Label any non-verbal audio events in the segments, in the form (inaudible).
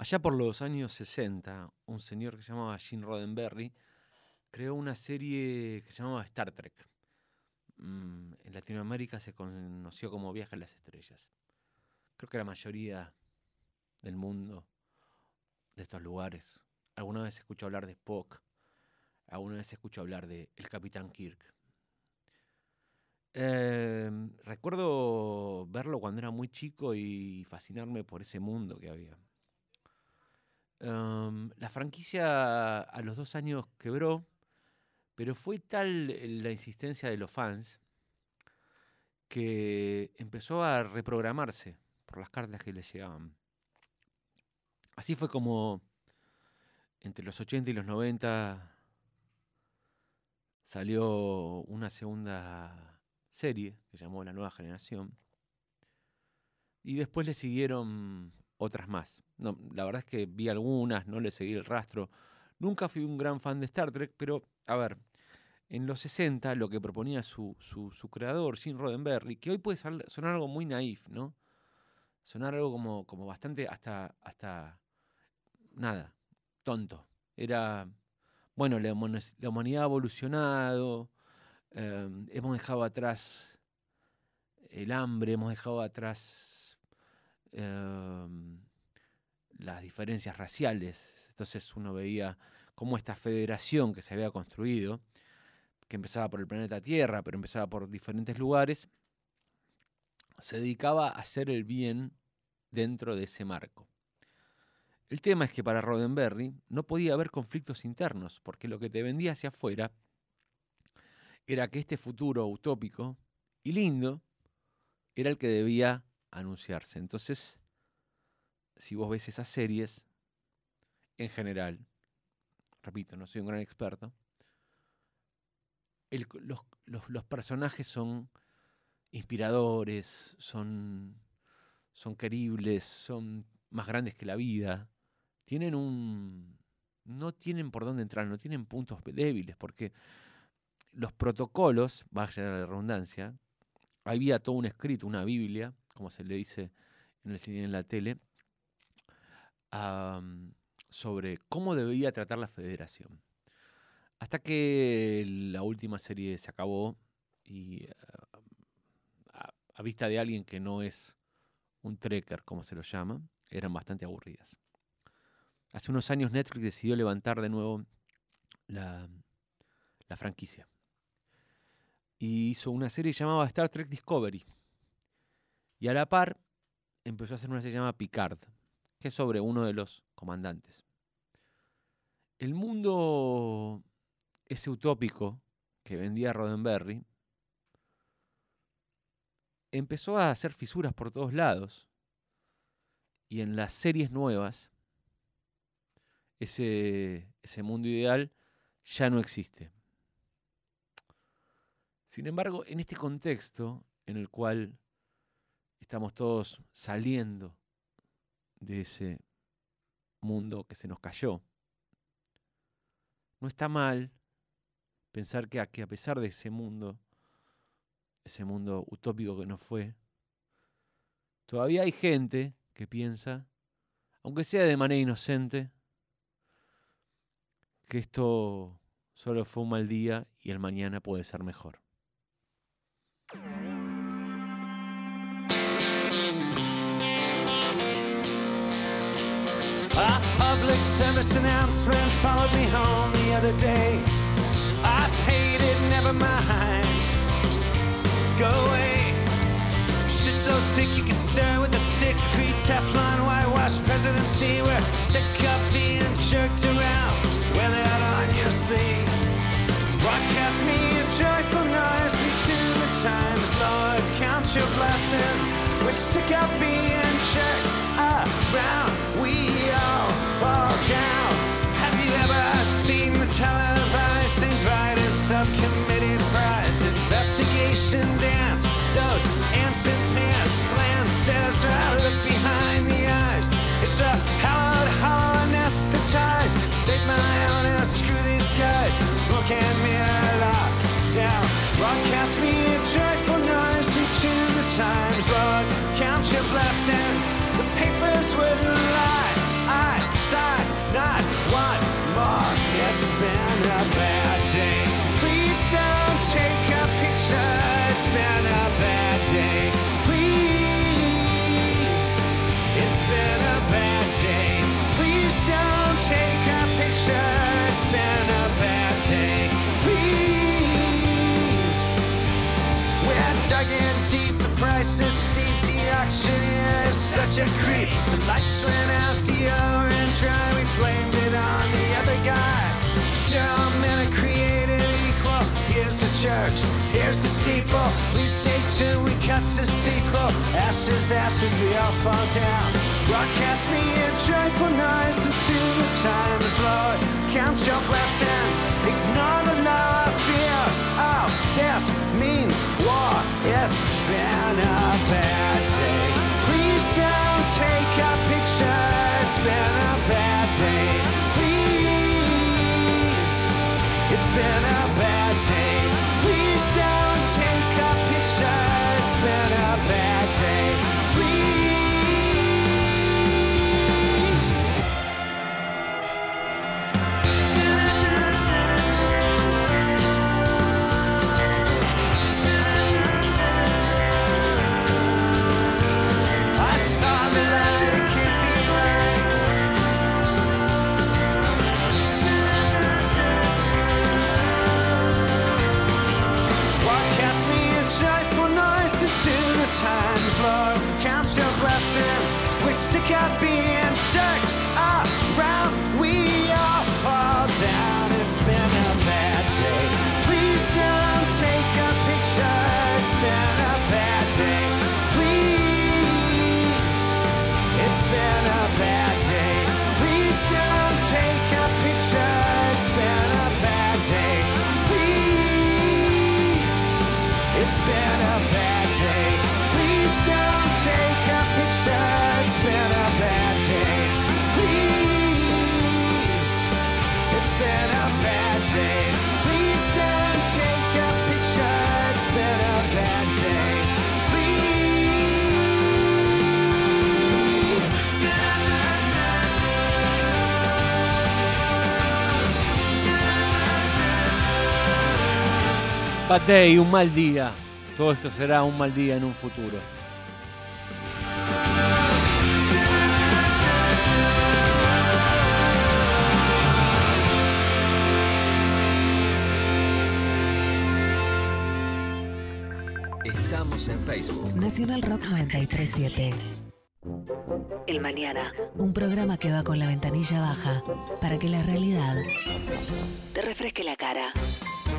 Allá por los años 60, un señor que se llamaba Gene Roddenberry creó una serie que se llamaba Star Trek. Mm, en Latinoamérica se conoció como Viaje a las Estrellas. Creo que la mayoría del mundo, de estos lugares, alguna vez escuchó hablar de Spock, alguna vez escuchó hablar de El Capitán Kirk. Em, recuerdo verlo cuando era muy chico y fascinarme por ese mundo que había. Em, la franquicia a los dos años quebró, pero fue tal la insistencia de los fans que empezó a reprogramarse por las cartas que le llegaban. Así fue como entre los 80 y los 90 salió una segunda serie que se llamó La Nueva Generación. Y después le siguieron otras más. No, la verdad es que vi algunas, no le seguí el rastro. Nunca fui un gran fan de Star Trek, pero a ver, en los 60 lo que proponía su, su, creador, Gene Roddenberry, que hoy puede sonar algo muy naif, ¿no? Sonar algo como, como bastante hasta, hasta nada, tonto. Era, bueno, la, la humanidad ha evolucionado, Em, hemos dejado atrás el hambre, hemos dejado atrás em, las diferencias raciales. Entonces uno veía cómo esta federación que se había construido, que empezaba por el planeta Tierra, pero empezaba por diferentes lugares, se dedicaba a hacer el bien dentro de ese marco. El tema es que para Roddenberry no podía haber conflictos internos, porque lo que te vendía hacia afuera era que este futuro utópico y lindo era el que debía anunciarse. Entonces, si vos ves esas series, en general, repito, no soy un gran experto, los, personajes son inspiradores, son, son queribles, son más grandes que la vida, tienen un... no tienen por dónde entrar, no tienen puntos débiles, porque los protocolos, vaya la redundancia, había todo un escrito, una Biblia, como se le dice en el cine en la tele, sobre cómo debía tratar la federación. Hasta que la última serie se acabó y a, a, vista de alguien que no es un trekker, como se lo llama, eran bastante aburridas. Hace unos años Netflix decidió levantar de nuevo la, la franquicia y hizo una serie llamada Star Trek Discovery. Y a la par empezó a hacer una serie llamada Picard, que es sobre uno de los comandantes. El mundo ese utópico que vendía Roddenberry empezó a hacer fisuras por todos lados. Y en las series nuevas, ese, ese mundo ideal ya no existe. Sin embargo, en este contexto en el cual estamos todos saliendo de ese mundo que se nos cayó, no está mal pensar que a, que a pesar de ese mundo, ese mundo utópico que no fue, todavía hay gente que piensa, aunque sea de manera inocente, que esto solo fue un mal día y el mañana puede ser mejor. A public service announcement followed me home the other day. I hate it, never mind. Go away. Shit so thick you can stir with a stick. Free Teflon, whitewash presidency. We're sick of being jerked around. Wear that on your sleeve. Broadcast me a joyful noise into the times, Lord. Count your blessings. We're sick of being such a creep. The lights went out the orange dry. We blamed it on the other guy. Sure, men are created equal. Here's the church, here's the steeple. Please stay tuned, we cut to sequel. Ashes, ashes, we all fall down. Broadcast me in joyful noise until the time is Lord. Count your blessings, ignore the of fears. Oh, this means war. It's been a bad day. Please, it's been a bad can't be Bad day, un mal día. Todo esto será un mal día en un futuro. Estamos en Facebook. Nacional Rock 937. El Mañana, un programa que va con la ventanilla baja para que la realidad te refresque la cara.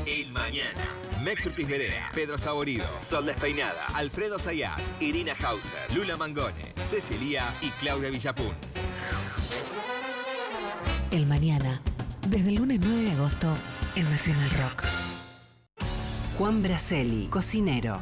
El Mañana. Mex Urtiz Berea, Pedro Saborido, Sol Despeinada, Alfredo Sayat, Irina Hauser, Lula Mangone, Cecilia y Claudia Villapun. El Mañana, desde el lunes 9 de agosto en Nacional Rock. Juan Braceli, cocinero.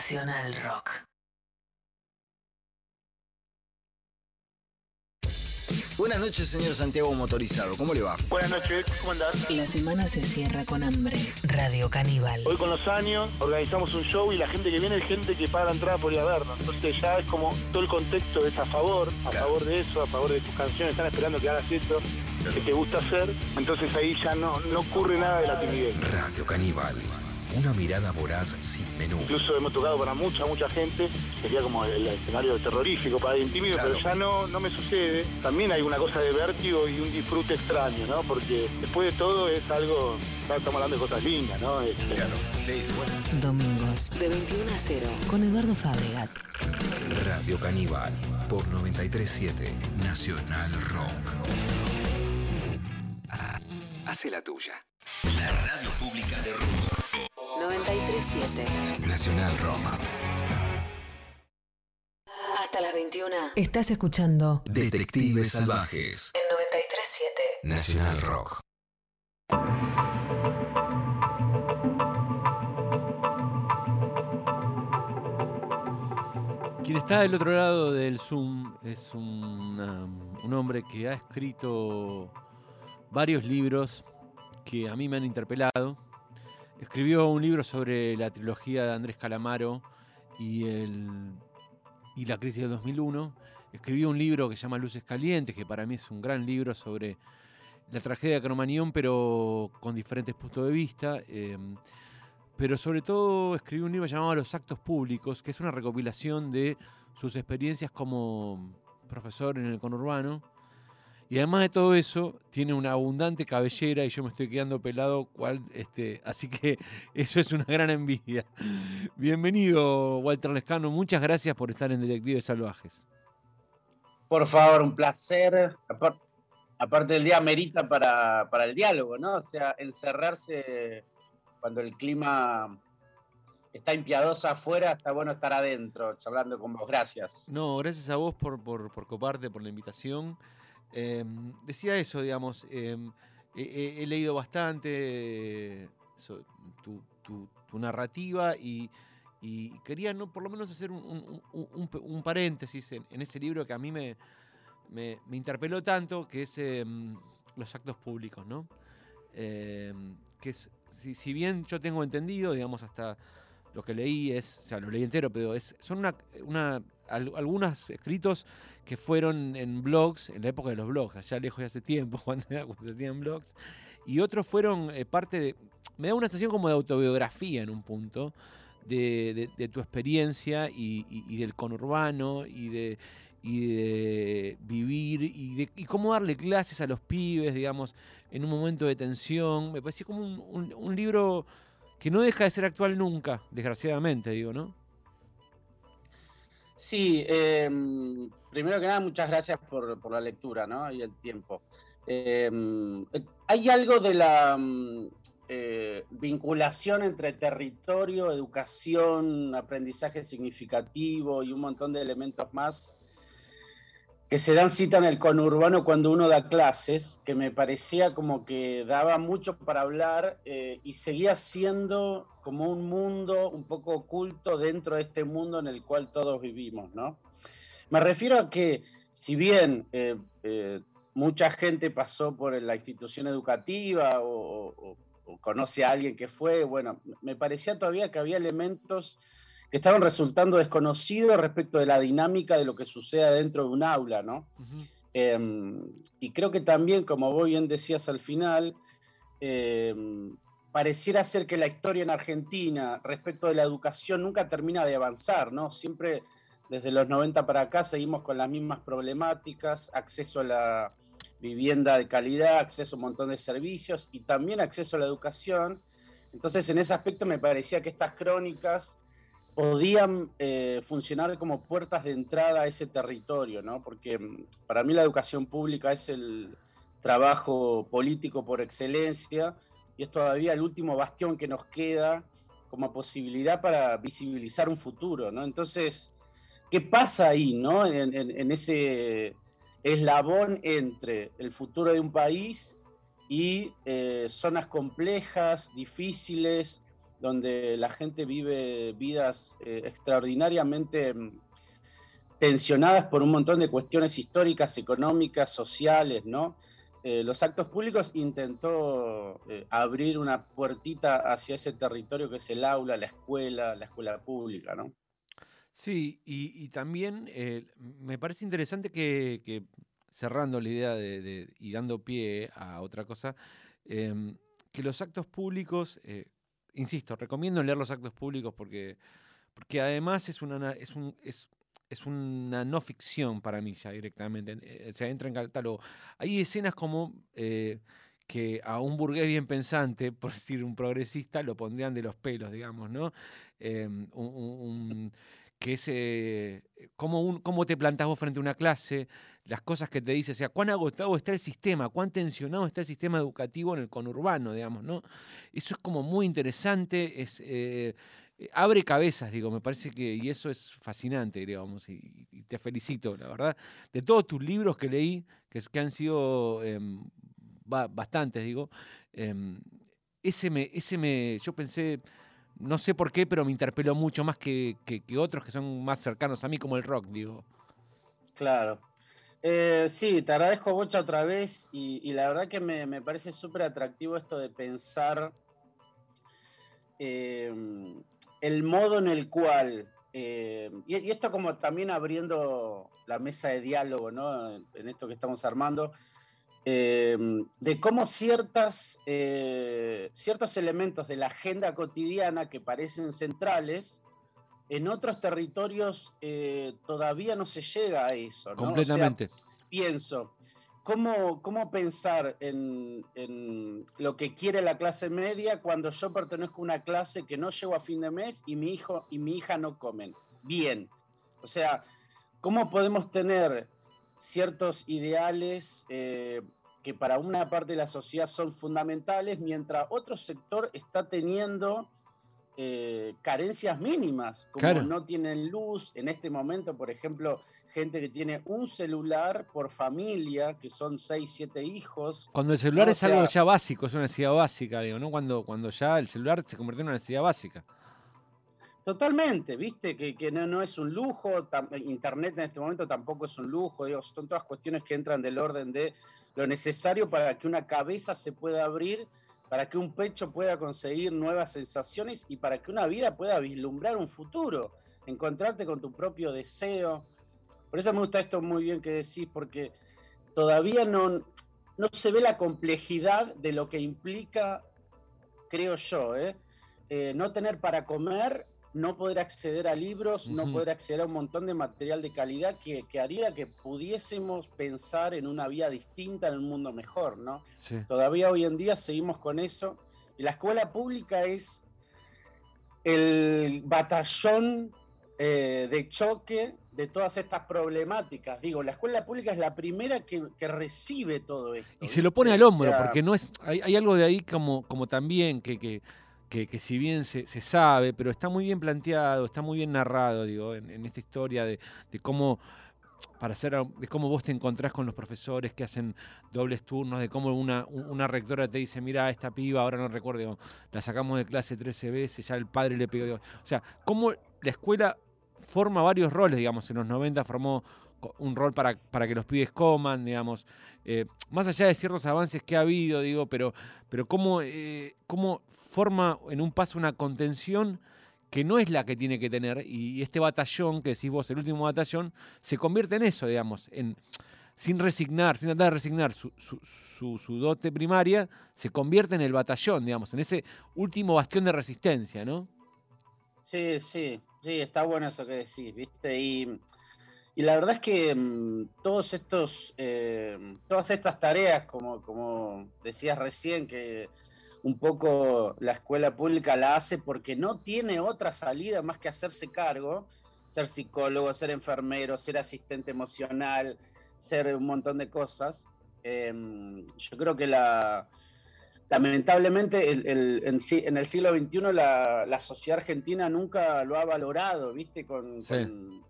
Nacional Rock. Buenas noches, señor Santiago Motorizado. ¿Cómo le va? Buenas noches, ¿cómo andás? La semana se cierra con hambre. Radio Caníbal. Hoy con los años organizamos un show y la gente que viene es gente que paga la entrada por ir a vernos. Entonces ya es como todo el contexto es a favor, a Claro. favor de eso, a favor de tus canciones, están esperando que hagas eso que te gusta hacer. Entonces ahí ya no, no ocurre nada de la timidez. Radio Caníbal. Una mirada voraz sin menú. Incluso hemos tocado para mucha, mucha gente, sería como el escenario terrorífico para el tímido, Claro. pero ya no, no me sucede. También hay una cosa de vértigo y un disfrute extraño, ¿no? Porque después de todo es algo, estamos hablando de cosas lindas, ¿no? Este, Claro. Sí, sí, bueno. Domingos, de 21 a 0, con Eduardo Fabregat. Radio Caníbal. Por 937 Nacional Rock. Ah, Hace la tuya. La radio pública de rock. 937. Nacional Rock. Hasta las 21 estás escuchando Detectives Salvajes. en 937 Nacional Rock. Quien está del otro lado del Zoom es una- un hombre que ha escrito varios libros que a mí me han interpelado. Escribió un libro sobre la trilogía de Andrés Calamaro y, el, y la crisis del 2001. Escribió un libro que se llama Luces Calientes, que para mí es un gran libro sobre la tragedia de Cromañón, pero con diferentes puntos de vista. eh, pero sobre todo escribió un libro llamado Los Actos Públicos, que es una recopilación de sus experiencias como profesor en el conurbano. Y además de todo eso, tiene una abundante cabellera y yo me estoy quedando pelado, cual, este, así que (laughs) eso es una gran envidia. Bienvenido, Walter Lescano. Muchas gracias por estar en Detectives Salvajes. Por favor, un placer. Apar- aparte el día amerita para, para el diálogo, ¿no? O sea, encerrarse cuando el clima está impiadoso afuera, está bueno estar adentro, charlando con vos. Gracias. No, gracias a vos por, por, por coparte, por la invitación. Eh, decía eso, digamos, eh, he, leído bastante so- tu, narrativa y, quería no por lo menos hacer un, paréntesis en, ese libro que a mí me, me, interpeló tanto, que es eh, Los actos públicos, ¿no? Eh, que es, si, bien yo tengo entendido, digamos, hasta lo que leí es, o sea, lo leí entero, pero es, son una, al- algunos escritos que fueron en blogs, en la época de los blogs, allá lejos de hace tiempo, (laughs) cuando, se hacían blogs, y otros fueron eh, parte de, me da una sensación como de autobiografía en un punto, de, tu experiencia y, del conurbano y de, y de vivir y, de, y cómo darle clases a los pibes, digamos, en un momento de tensión. Me pareció como un libro que no deja de ser actual nunca, desgraciadamente, digo, ¿no? Sí, eh, primero que nada, muchas gracias por, por la lectura ¿no? y el tiempo. Eh, hay algo de la mm, eh, vinculación entre territorio, educación, aprendizaje significativo y un montón de elementos más que se dan cita en el conurbano cuando uno da clases, que me parecía como que daba mucho para hablar eh, y seguía siendo como un mundo un poco oculto dentro de este mundo en el cual todos vivimos, ¿no? Me refiero a que si bien eh, eh, mucha gente pasó por la institución educativa o, o- o conoce a alguien que fue, bueno, me parecía todavía que había elementos que estaban resultando desconocidos respecto de la dinámica de lo que sucede dentro de un aula, ¿no? Eh, y creo que también, como vos bien decías al final, eh, pareciera ser que la historia en Argentina respecto de la educación nunca termina de avanzar, ¿no? Siempre desde los 90 para acá seguimos con las mismas problemáticas, acceso a la vivienda de calidad, acceso a un montón de servicios y también acceso a la educación. Entonces, en ese aspecto me parecía que estas crónicas podían eh, funcionar como puertas de entrada a ese territorio, ¿no? Porque mm, para mí la educación pública es el trabajo político por excelencia y es todavía el último bastión que nos queda como posibilidad para visibilizar un futuro, ¿no? Entonces, ¿qué pasa ahí, no? En, ese eslabón entre el futuro de un país y eh, zonas complejas, difíciles, donde la gente vive vidas eh, extraordinariamente mm, tensionadas por un montón de cuestiones históricas, económicas, sociales, ¿no? Eh, los actos públicos intentó eh, abrir una puertita hacia ese territorio que es el aula, la escuela, la escuela pública, ¿no? Sí, y, también me parece interesante que, cerrando la idea de, y dando pie a otra cosa, em, que los actos públicos, insisto, recomiendo leer los actos públicos porque, porque además es una, na- es, un, es, es una no ficción para mí ya directamente, eh, se entra en catálogo. Hay escenas como... eh, que a un burgués bien pensante, (laughs) por decir un progresista, lo pondrían de los pelos, digamos, ¿no? Em, un- que es eh, cómo, cómo te plantás vos frente a una clase, las cosas que te dice, o sea, cuán agotado está el sistema, cuán tensionado está el sistema educativo en el conurbano, digamos, ¿no? Eso es como muy interesante, es, eh, abre cabezas, digo, me parece que, y eso es fascinante, digamos, y, te felicito, la verdad, de todos tus libros que leí, que, que han sido em, ba- bastantes, digo, em, ese me, ese me, yo pensé, no sé por qué, pero me interpeló mucho más que, que- otros que son más cercanos a mí, como el rock, digo. Claro. Eh, sí, te agradezco Bocha otra vez y, la verdad que me, me parece súper atractivo esto de pensar eh, el modo en el cual, eh, y, esto como también abriendo la mesa de diálogo, ¿no? En esto que estamos armando, eh, de cómo ciertas, eh, ciertos elementos de la agenda cotidiana que parecen centrales, en otros territorios eh, todavía no se llega a eso. ¿no? O sea, Completamente. pienso, ¿cómo, cómo pensar en, en lo que quiere la clase media cuando yo pertenezco a una clase que no llego a fin de mes y mi hijo y mi hija no comen? Bien. O sea, ¿cómo podemos tener ciertos ideales eh, que para una parte de la sociedad son fundamentales mientras otro sector está teniendo eh, carencias mínimas, como Claro. no tienen luz en este momento, por ejemplo, gente que tiene un celular por familia, que son 6, 7 hijos. Cuando el celular o es algo ya básico, es una necesidad básica, digo, ¿no? Cuando, cuando ya el celular se convirtió en una necesidad básica. Totalmente, viste que, que no, no es un lujo, tam- Internet en este momento tampoco es un lujo, digo, son todas cuestiones que entran del orden de lo necesario para que una cabeza se pueda abrir, para que un pecho pueda conseguir nuevas sensaciones y para que una vida pueda vislumbrar un futuro, encontrarte con tu propio deseo. Por eso me gusta esto muy bien que decís, porque todavía no, no se ve la complejidad de lo que implica, creo yo, ¿eh? Eh, no tener para comer, no poder acceder a libros, no poder acceder a un montón de material de calidad que, que haría que pudiésemos pensar en una vida distinta, en un mundo mejor, ¿no? Sí. Todavía hoy en día seguimos con eso. Y la escuela pública es el batallón eh, de choque de todas estas problemáticas. Digo, la escuela pública es la primera que, que recibe todo esto. Y se lo pone al O hombro, sea, porque no es. Hay, hay algo de ahí como, como también que, que, que- que si bien se, se sabe, pero está muy bien planteado, está muy bien narrado, digo, en, esta historia de, de cómo. Para hacer, de cómo vos te encontrás con los profesores que hacen dobles turnos, de cómo una, una rectora te dice, mira, esta piba, ahora no recuerdo, la sacamos de clase 13 veces, ya el padre le pegó. o sea, cómo la escuela forma varios roles, digamos, en los 90 formó un rol para, para que los pibes coman, digamos, eh, más allá de ciertos avances que ha habido, digo, pero, pero cómo, eh, cómo forma en un paso una contención que no es la que tiene que tener, y este batallón, que decís vos, el último batallón, se convierte en eso, digamos, en sin resignar, sin tratar de resignar su, su- su- dote primaria, se convierte en el batallón, digamos, en ese último bastión de resistencia, ¿no? Sí, sí, sí, está bueno eso que decís, ¿viste? Y, y la verdad es que mm, todos estos, eh, todas estas tareas, como, como decías recién, que un poco la escuela pública la hace porque no tiene otra salida más que hacerse cargo, ser psicólogo, ser enfermero, ser asistente emocional, ser un montón de cosas. Em, yo creo que la, lamentablemente el- el- en, el siglo XXI la, la sociedad argentina nunca lo ha valorado, ¿viste? Con, Sí. con,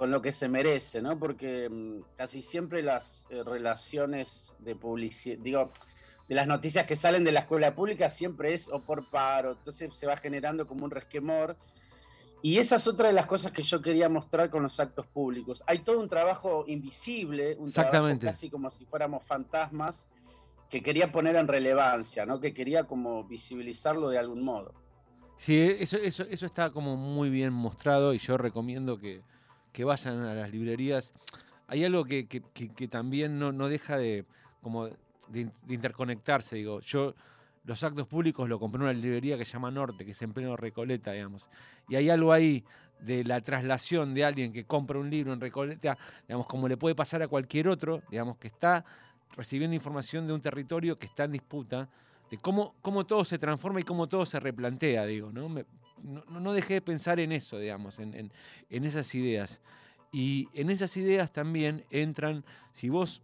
con lo que se merece, ¿no? Porque mm, casi siempre las eh, relaciones de publicidad, digo, de las noticias que salen de la escuela pública siempre es o por paro, entonces se va generando como un resquemor. Y esa es otra de las cosas que yo quería mostrar con los actos públicos. Hay todo un trabajo invisible, un trabajo Exactamente. casi como si fuéramos fantasmas, que quería poner en relevancia, ¿no? Que quería como visibilizarlo de algún modo. Sí, eso, eso, eso está como muy bien mostrado y yo recomiendo que, que vayan a las librerías. Hay algo que, que- que- que también no, no deja de, como de, de interconectarse. Digo, yo los actos públicos lo compré en una librería que se llama Norte, que es en pleno Recoleta, digamos. Y hay algo ahí de la traslación de alguien que compra un libro en Recoleta, digamos, como le puede pasar a cualquier otro, digamos, que está recibiendo información de un territorio que está en disputa, de cómo, cómo todo se transforma y cómo todo se replantea, digo, ¿no? Me- no, no- dejé de pensar en eso, digamos, en, en- en esas ideas. Y en esas ideas también entran, si vos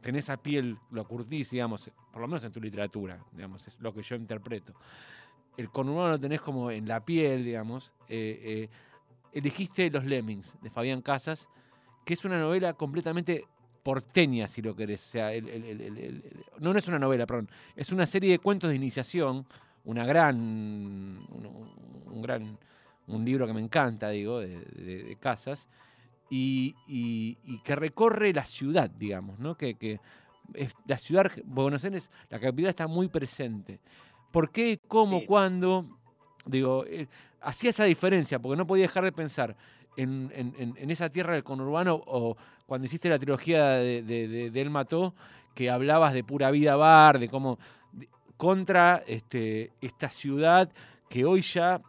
tenés a piel, lo curtís, digamos, por lo menos en tu literatura, digamos, es lo que yo interpreto. el conurbano lo tenés como en la piel, digamos. eh, eh, elegiste Los Lemmings de Fabián Casas, que es una novela completamente porteña, si lo querés. O sea, el- el- el- no, no es una novela, perdón. Es una serie de cuentos de iniciación, una gran. un, un gran. un libro que me encanta, digo, de, de- de Casas. Y, y- y que recorre la ciudad, digamos, ¿no? Que, que es- la ciudad, Buenos Aires, la capital está muy presente. ¿Por qué? ¿Cómo? Sí. ¿Cuándo? Digo, eh, hacía esa diferencia, porque no podía dejar de pensar en, en- en- en esa tierra del conurbano o cuando hiciste la trilogía de, de, de- de Él Mató, que hablabas de pura vida bar, de cómo contra este, esta ciudad que hoy ya,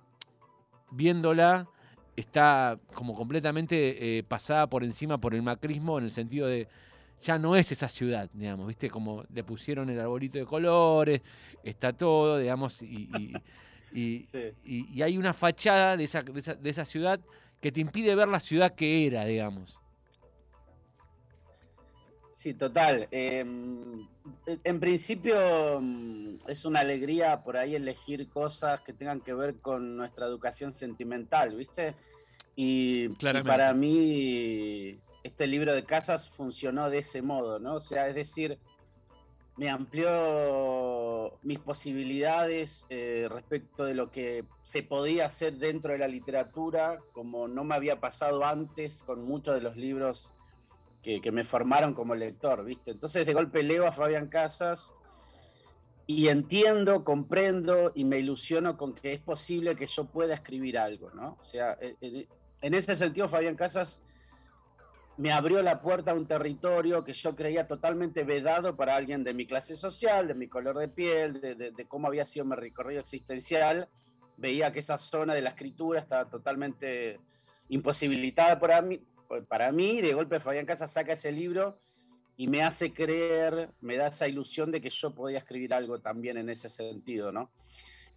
viéndola, está como completamente eh, pasada por encima por el macrismo en el sentido de ya no es esa ciudad, digamos, ¿viste? Como le pusieron el arbolito de colores, está todo, digamos, y, y- y- (laughs) Sí. y- y hay una fachada de esa, de, esa, de esa ciudad que te impide ver la ciudad que era, digamos. Sí, total. Eh, en principio mm, es una alegría por ahí elegir cosas que tengan que ver con nuestra educación sentimental, ¿viste? Y, para mí este libro de casas funcionó de ese modo, ¿no? O sea, es decir, me amplió mis posibilidades eh, respecto de lo que se podía hacer dentro de la literatura, como no me había pasado antes con muchos de los libros que, me formaron como lector, ¿viste? Entonces de golpe leo a Fabián Casas y entiendo, comprendo y me ilusiono con que es posible que yo pueda escribir algo, ¿no? O sea, eh, eh, en ese sentido Fabián Casas me abrió la puerta a un territorio que yo creía totalmente vedado para alguien de mi clase social, de mi color de piel, de- de cómo había sido mi recorrido existencial. Veía que esa zona de la escritura estaba totalmente imposibilitada para mí, para mí. De golpe Fabián Casas saca ese libro y me hace creer, me da esa ilusión de que yo podía escribir algo también en ese sentido, ¿no?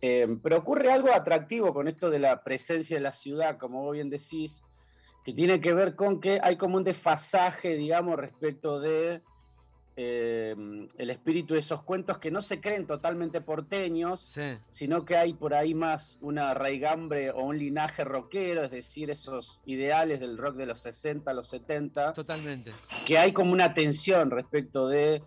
Eh, pero ocurre algo atractivo con esto de la presencia de la ciudad, como vos bien decís, que tiene que ver con que hay como un desfasaje, digamos, respecto de eh, el espíritu de esos cuentos que no se creen totalmente porteños, Sí. sino que hay por ahí más una raigambre o un linaje rockero, es decir, esos ideales del rock de los 60, los 70, Totalmente. que hay como una tensión respecto de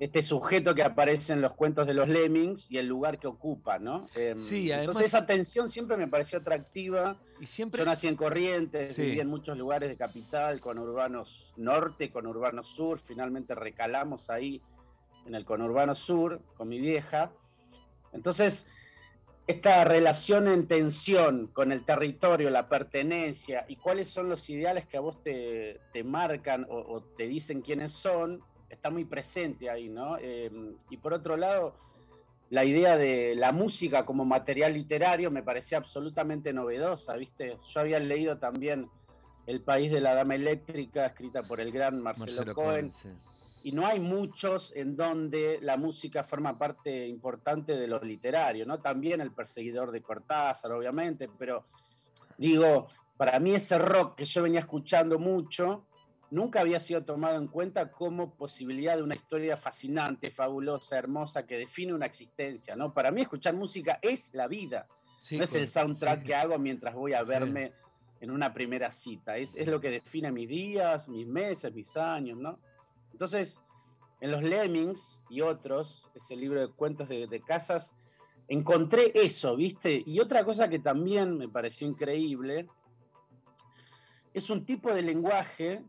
este sujeto que aparece en los cuentos de los Lemmings y el lugar que ocupa, ¿no? Em, Sí, además- Entonces esa tensión siempre me pareció atractiva. Y siempre. Yo nací en Corrientes, Sí. viví en muchos lugares de capital, con urbanos norte, con urbanos sur, finalmente recalamos ahí en el conurbano sur con mi vieja. Entonces, esta relación en tensión con el territorio, la pertenencia y cuáles son los ideales que a vos te, te marcan o, o te dicen quiénes son, está muy presente ahí, ¿no? Eh, y por otro lado, la idea de la música como material literario me parecía absolutamente novedosa, ¿viste? Yo había leído también El País de la Dama Eléctrica, escrita por el gran Marcelo, Marcelo Cohen, Cohen, sí. y no hay muchos en donde la música forma parte importante de lo literario, ¿no? También el perseguidor de Cortázar, obviamente, pero digo, para mí ese rock que yo venía escuchando mucho, nunca había sido tomado en cuenta como posibilidad de una historia fascinante, fabulosa, hermosa, que define una existencia, ¿no? Para mí escuchar música es la vida, Sí, no es el soundtrack sí. que hago mientras voy a Sí. verme en una primera cita, es, es lo que define mis días, mis meses, mis años, ¿no? Entonces, en los Lemmings y otros, ese libro de cuentos de, de casas, encontré eso, ¿viste? Y otra cosa que también me pareció increíble, es un tipo de lenguaje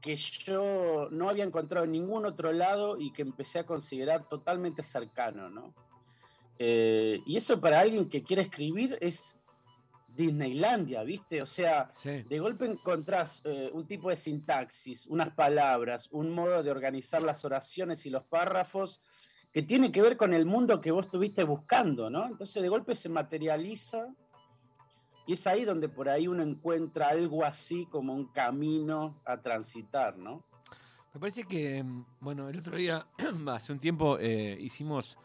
que yo no había encontrado en ningún otro lado y que empecé a considerar totalmente cercano, ¿no? Eh, y eso para alguien que quiere escribir es Disneylandia, ¿viste? O sea, Sí. de golpe encontrás eh, un tipo de sintaxis, unas palabras, un modo de organizar las oraciones y los párrafos que tiene que ver con el mundo que vos estuviste buscando, ¿no? Entonces de golpe se materializa y es ahí donde por ahí uno encuentra algo así como un camino a transitar, ¿no? Me parece que, mm, bueno, el otro día, (clears throat) hace un tiempo, eh, hicimos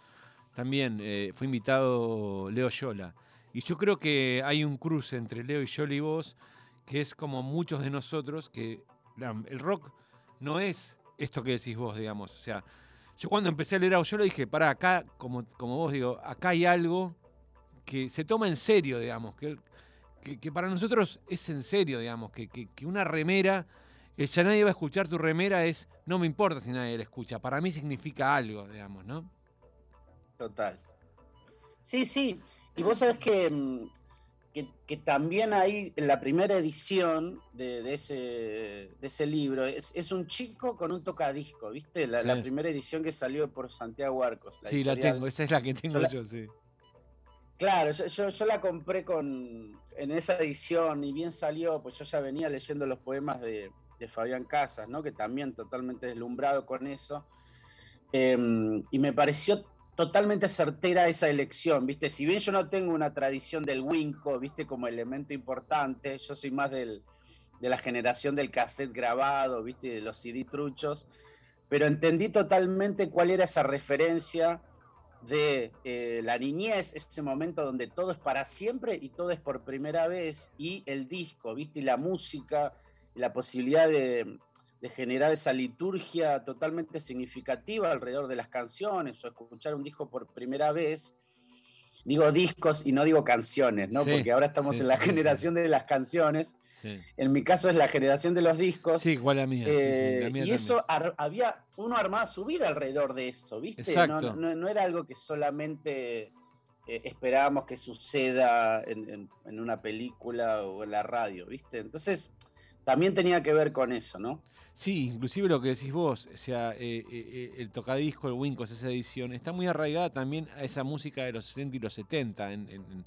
también, eh, fue invitado Leo Yola. Y yo creo que hay un cruce entre Leo y Yola y vos, que es como muchos de nosotros, que el rock no es esto que decís vos, digamos. O sea, yo cuando empecé a leer a Yola dije, para acá, como, como vos digo, acá hay algo que se toma en serio, digamos, que, que, que para nosotros es en serio, digamos, que, que- que una remera, el ya nadie va a escuchar tu remera es, no me importa si nadie la escucha, para mí significa algo, digamos, ¿no? Total. Sí, sí. Y vos sabés que, mm, que, que también ahí en la primera edición de, de ese, de ese libro es, es un chico con un tocadisco, ¿viste? La, primera edición que salió por Santiago Arcos. sí, la tengo, esa es la que tengo la- yo, sí. Claro, yo, yo, yo la compré con, en esa edición y bien salió, pues yo ya venía leyendo los poemas de, de Fabián Casas, ¿no? Que también totalmente deslumbrado con eso. Em, y me pareció totalmente certera esa elección, ¿viste? Si bien yo no tengo una tradición del Winco, ¿viste? Como elemento importante, yo soy más del, de la generación del cassette grabado, ¿viste? De los CD truchos, pero entendí totalmente cuál era esa referencia de eh, la niñez, ese momento donde todo es para siempre y todo es por primera vez, y el disco, ¿viste? Y la música, la posibilidad de generar esa liturgia totalmente significativa alrededor de las canciones, o escuchar un disco por primera vez. Digo discos y no digo canciones, ¿no? Sí, Porque ahora estamos sí, en la sí, generación de las canciones. En mi caso es la generación de los discos. sí igual mía. sí, Eh, la mía y eso había, uno armaba su vida alrededor de eso, ¿viste? Exacto. No, no- no era algo que solamente eh, esperábamos que suceda en, en- en una película o en la radio, ¿viste? Entonces, también tenía que ver con eso, ¿no? Sí, inclusive lo que decís vos, o sea, eh, eh, eh, el tocadisco, el Wincos, esa edición, está muy arraigada también a esa música de los 60 y los 70, en,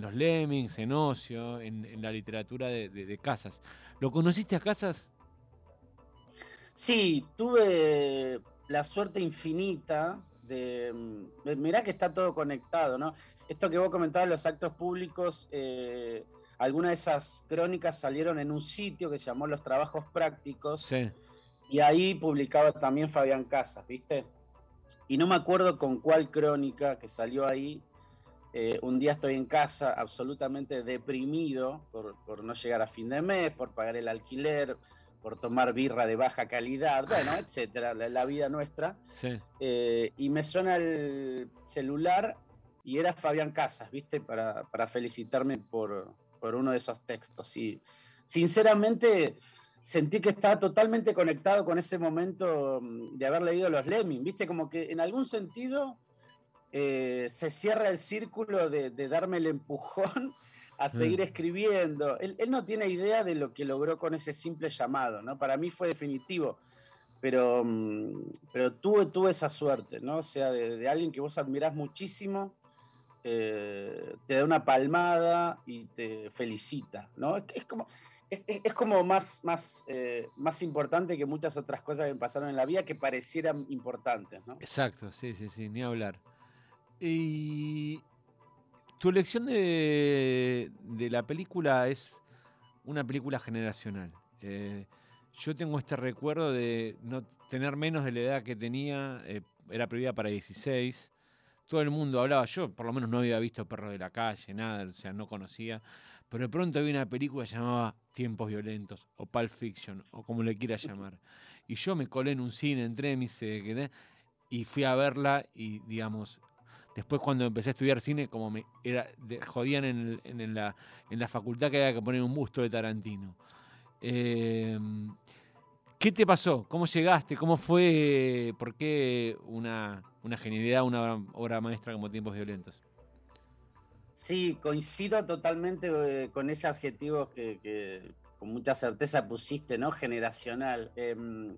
los Lemmings, en Ocio, en, la literatura de, Casas. ¿Lo conociste a Casas? Sí, tuve la suerte infinita de. mm, Mirá que está todo conectado, ¿no? Esto que vos comentabas, los actos públicos, eh, algunas de esas crónicas salieron en un sitio que se llamó Los Trabajos Prácticos. Sí. Y ahí publicaba también Fabián Casas, ¿viste? Y no me acuerdo con cuál crónica que salió ahí. eh, un día estoy en casa absolutamente deprimido por, por no llegar a fin de mes, por pagar el alquiler, por tomar birra de baja calidad, bueno, (laughs) etcétera, la, la vida nuestra. Sí. Eh, y me suena el celular y era Fabián Casas, ¿viste? Para, para felicitarme por, por uno de esos textos. Y sinceramente sentí que estaba totalmente conectado con ese momento mm, de haber leído los Lemming, ¿viste? Como que en algún sentido eh, se cierra el círculo de, de darme el empujón a seguir Mm. escribiendo. Él, él no tiene idea de lo que logró con ese simple llamado, ¿no? Para mí fue definitivo pero, mm, pero tuve, tuve esa suerte, ¿no? O sea, de, de alguien que vos admirás muchísimo, eh, te da una palmada y te felicita, ¿no? Es, es como, es, es- como más, más, eh, más importante que muchas otras cosas que me pasaron en la vida que parecieran importantes, ¿no? Exacto, sí, sí, sí, ni hablar. Y tu elección de, de la película es una película generacional. Eh, yo tengo este recuerdo de no tener menos de la edad que tenía, eh, era prohibida para 16. Todo el mundo hablaba, yo por lo menos no había visto Perro de la Calle, nada, o sea, no conocía. Pero de pronto vi una película llamaba Tiempos Violentos, o Pulp Fiction, o como le quieras llamar. Y yo me colé en un cine, entré, me hice, quedé, y fui a verla y, digamos, después cuando empecé a estudiar cine, como me jodían en, la, facultad que había que poner un busto de Tarantino. Eh, ¿Qué te pasó? ¿Cómo llegaste? ¿Cómo fue? ¿Por qué una, una genialidad, una obra- maestra como Tiempos Violentos? Sí, coincido totalmente eh, con ese adjetivo que, que con mucha certeza pusiste, ¿no? Generacional. Em,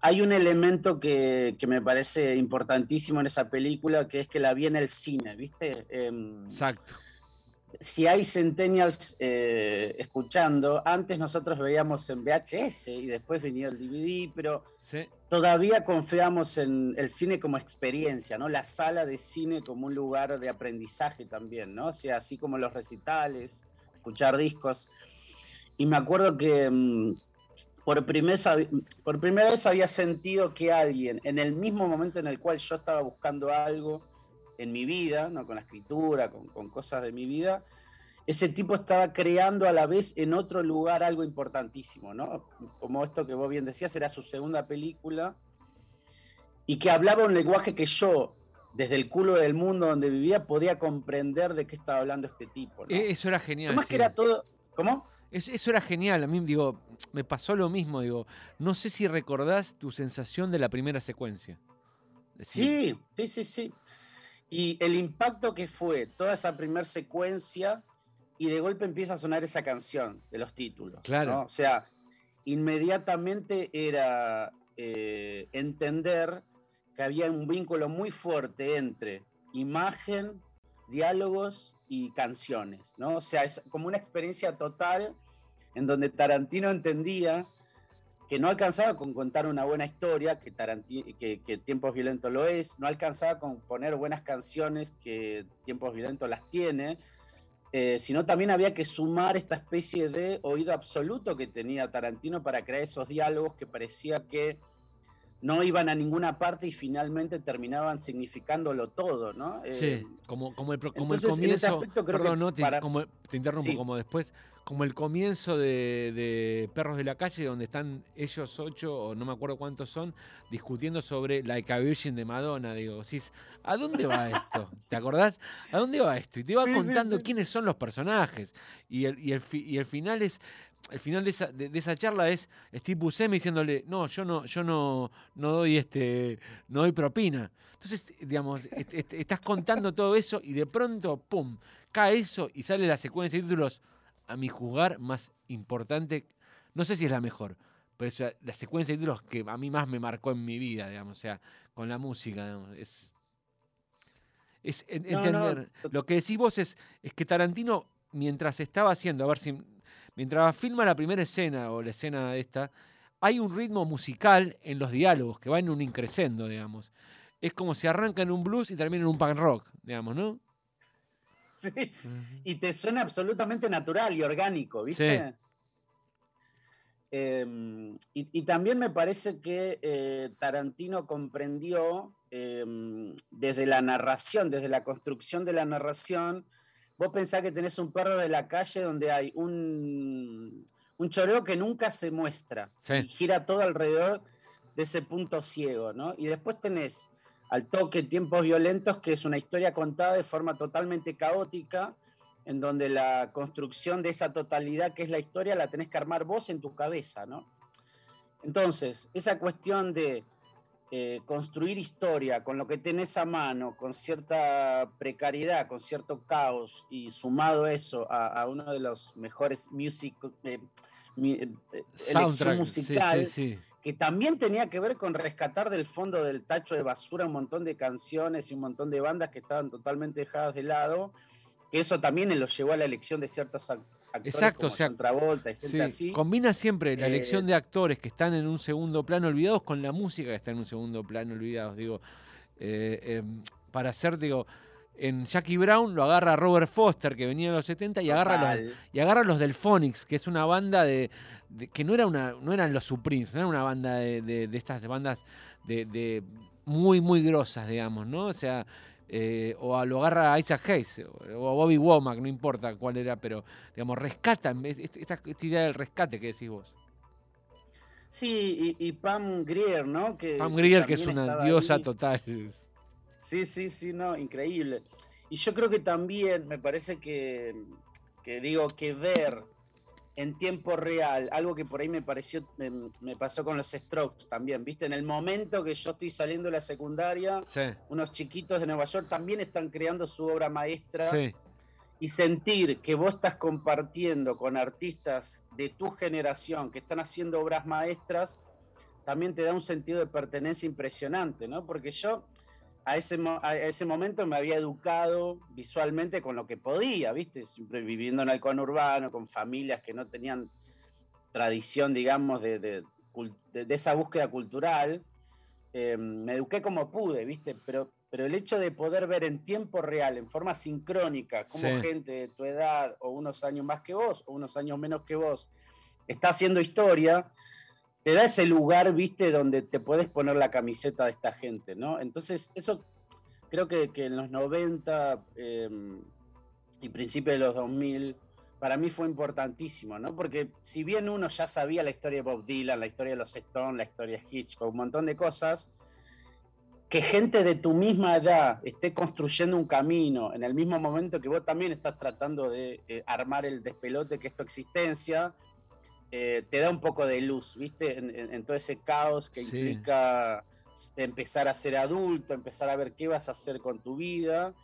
hay un elemento que, que me parece importantísimo en esa película, que es que la vi en el cine, ¿viste? Em, Exacto. si hay centennials eh, escuchando, antes nosotros veíamos en VHS y después venía el DVD, pero Sí. Todavía confiamos en el cine como experiencia, ¿no? La sala de cine como un lugar de aprendizaje también, ¿no? Sea, así como los recitales, escuchar discos. Y me acuerdo que mm, por, por primera vez había sentido que alguien, en el mismo momento en el cual yo estaba buscando algo en mi vida, ¿no? con la escritura, con cosas de mi vida, ese tipo estaba creando a la vez en otro lugar algo importantísimo, ¿no? Como esto que vos bien decías, era su segunda película y que hablaba un lenguaje que yo desde el culo del mundo donde vivía, podía comprender de qué estaba hablando este tipo. ¿no? E- Eso era genial. Sí. que era todo. ¿Cómo? Es- Eso era genial. A mí, digo, me pasó lo mismo. Digo, no sé si recordás tu sensación de la primera secuencia. Sí, sí, sí, sí. Y el impacto que fue toda esa primera secuencia y de golpe empieza a sonar esa canción de los títulos. Claro. ¿no? O sea, inmediatamente era eh, entender que había un vínculo muy fuerte entre imagen, diálogos y canciones, ¿no? O sea, es como una experiencia total en donde Tarantino entendía que no alcanzaba con contar una buena historia, que, Taranti- que, que Tiempos Violentos lo es, no alcanzaba con poner buenas canciones, que Tiempos Violentos las tiene, eh, sino también había que sumar esta especie de oído absoluto que tenía Tarantino para crear esos diálogos que parecía que no iban a ninguna parte y finalmente terminaban significándolo todo, ¿no? Sí, Eh, como, como el, como el entonces, en ese comienzo. aspecto creo que perdón, no, te, para- como, te interrumpo, Sí. como después, como el comienzo de, de Perros de la Calle, donde están ellos ocho, o no me acuerdo cuántos son, discutiendo sobre Like a Virgin de Madonna. Digo, decís, ¿a dónde va esto? (laughs) ¿Te acordás? ¿A dónde va esto? Y te va Sí, sí, contando sí. quiénes son los personajes. Y el, y el, fi- y el final es. El final de esa, de, de esa charla es Steve Buscemi diciéndole, no, yo no, yo no, no doy este, no doy propina. Entonces, digamos, (laughs) est- est- estás contando todo eso y de pronto, pum, cae eso y sale la secuencia de títulos, a mi juzgar, más importante. No sé si es la mejor, pero es la- secuencia de títulos que a mí más me marcó en mi vida, digamos, o sea, con la música, digamos, es. Es no, entender. Lo que decís vos es, es que Tarantino, mientras estaba haciendo, a ver si. Mientras filma la primera escena o la escena esta, hay un ritmo musical en los diálogos que va en un increscendo, digamos. Es como si arranca en un blues y termina en un punk rock, digamos, ¿no? (laughs) Sí, y te suena absolutamente natural y orgánico, ¿viste? Sí. Eh, y, y también me parece que eh, Tarantino comprendió eh, desde la narración, desde la construcción de la narración, vos pensás que tenés un perro de la calle donde hay un, un choreo que nunca se muestra Sí. y gira todo alrededor de ese punto ciego, ¿no? Y después tenés al toque Tiempos Violentos, que es una historia contada de forma totalmente caótica, en donde la construcción de esa totalidad que es la historia la tenés que armar vos en tu cabeza, ¿no? Entonces, esa cuestión de eh, construir historia con lo que tenés a mano, con cierta precariedad, con cierto caos, y sumado eso a, a uno de los mejores music, eh, mi- eh, elección Soundtrack, sí, musical, sí, sí. Que también tenía que ver con rescatar del fondo del tacho de basura un montón de canciones y un montón de bandas que estaban totalmente dejadas de lado, que eso también lo llevó a la elección de ciertos ac- actores Exacto, como o sea, Travolta y gente Sí, así. combina siempre la Eh, elección de actores que están en un segundo plano olvidados con la música que está en un segundo plano olvidados. Digo, eh, eh, para hacer, digo, en Jackie Brown lo agarra Robert Foster, que venía en los 70, y agarra, los, y agarra los Delphonics, que es una banda de, de- que no era una, no eran los Supremes, no era una banda de, de- de estas bandas de, de muy, muy grosas, digamos, ¿no? O sea, eh, o a- lo agarra a Isaac Hayes, o a Bobby Womack, no importa cuál era, pero, digamos, rescatan, es- es- esta, esta idea del rescate que decís vos. Sí, y, y Pam Grier, ¿no? Que, Pam Grier, que es una diosa ahí. total. Sí, sí, sí, no, increíble. Y yo creo que también me parece que, que digo, que ver en tiempo real, algo que por ahí me pareció, me, me pasó con los Strokes también, ¿viste? En el momento que yo estoy saliendo de la secundaria, Sí, unos chiquitos de Nueva York también están creando su obra maestra sí, y sentir que vos estás compartiendo con artistas de tu generación que están haciendo obras maestras, también te da un sentido de pertenencia impresionante, ¿no? Porque yo a ese, a ese momento me había educado visualmente con lo que podía, ¿viste? Siempre viviendo en el conurbano, con familias que no tenían tradición, digamos, de, de cul- de- de esa búsqueda cultural. Eh, me eduqué como pude, ¿viste? Pero, pero el hecho de poder ver en tiempo real, en forma sincrónica, cómo Sí. gente de tu edad, o unos años más que vos, o unos años menos que vos, está haciendo historia, te da ese lugar, ¿viste? Donde te puedes poner la camiseta de esta gente, ¿no? Entonces, eso creo que, que en los 90 eh, y principios de los 2000, para mí fue importantísimo, ¿no? Porque si bien uno ya sabía la historia de Bob Dylan, la historia de los Stones, la historia de Hitchcock, un montón de cosas, que gente de tu misma edad esté construyendo un camino en el mismo momento que vos también estás tratando de eh, armar el despelote que es tu existencia, eh, te da un poco de luz, ¿viste? En, en- en todo ese caos que Sí. implica empezar a ser adulto, empezar a ver qué vas a hacer con tu vida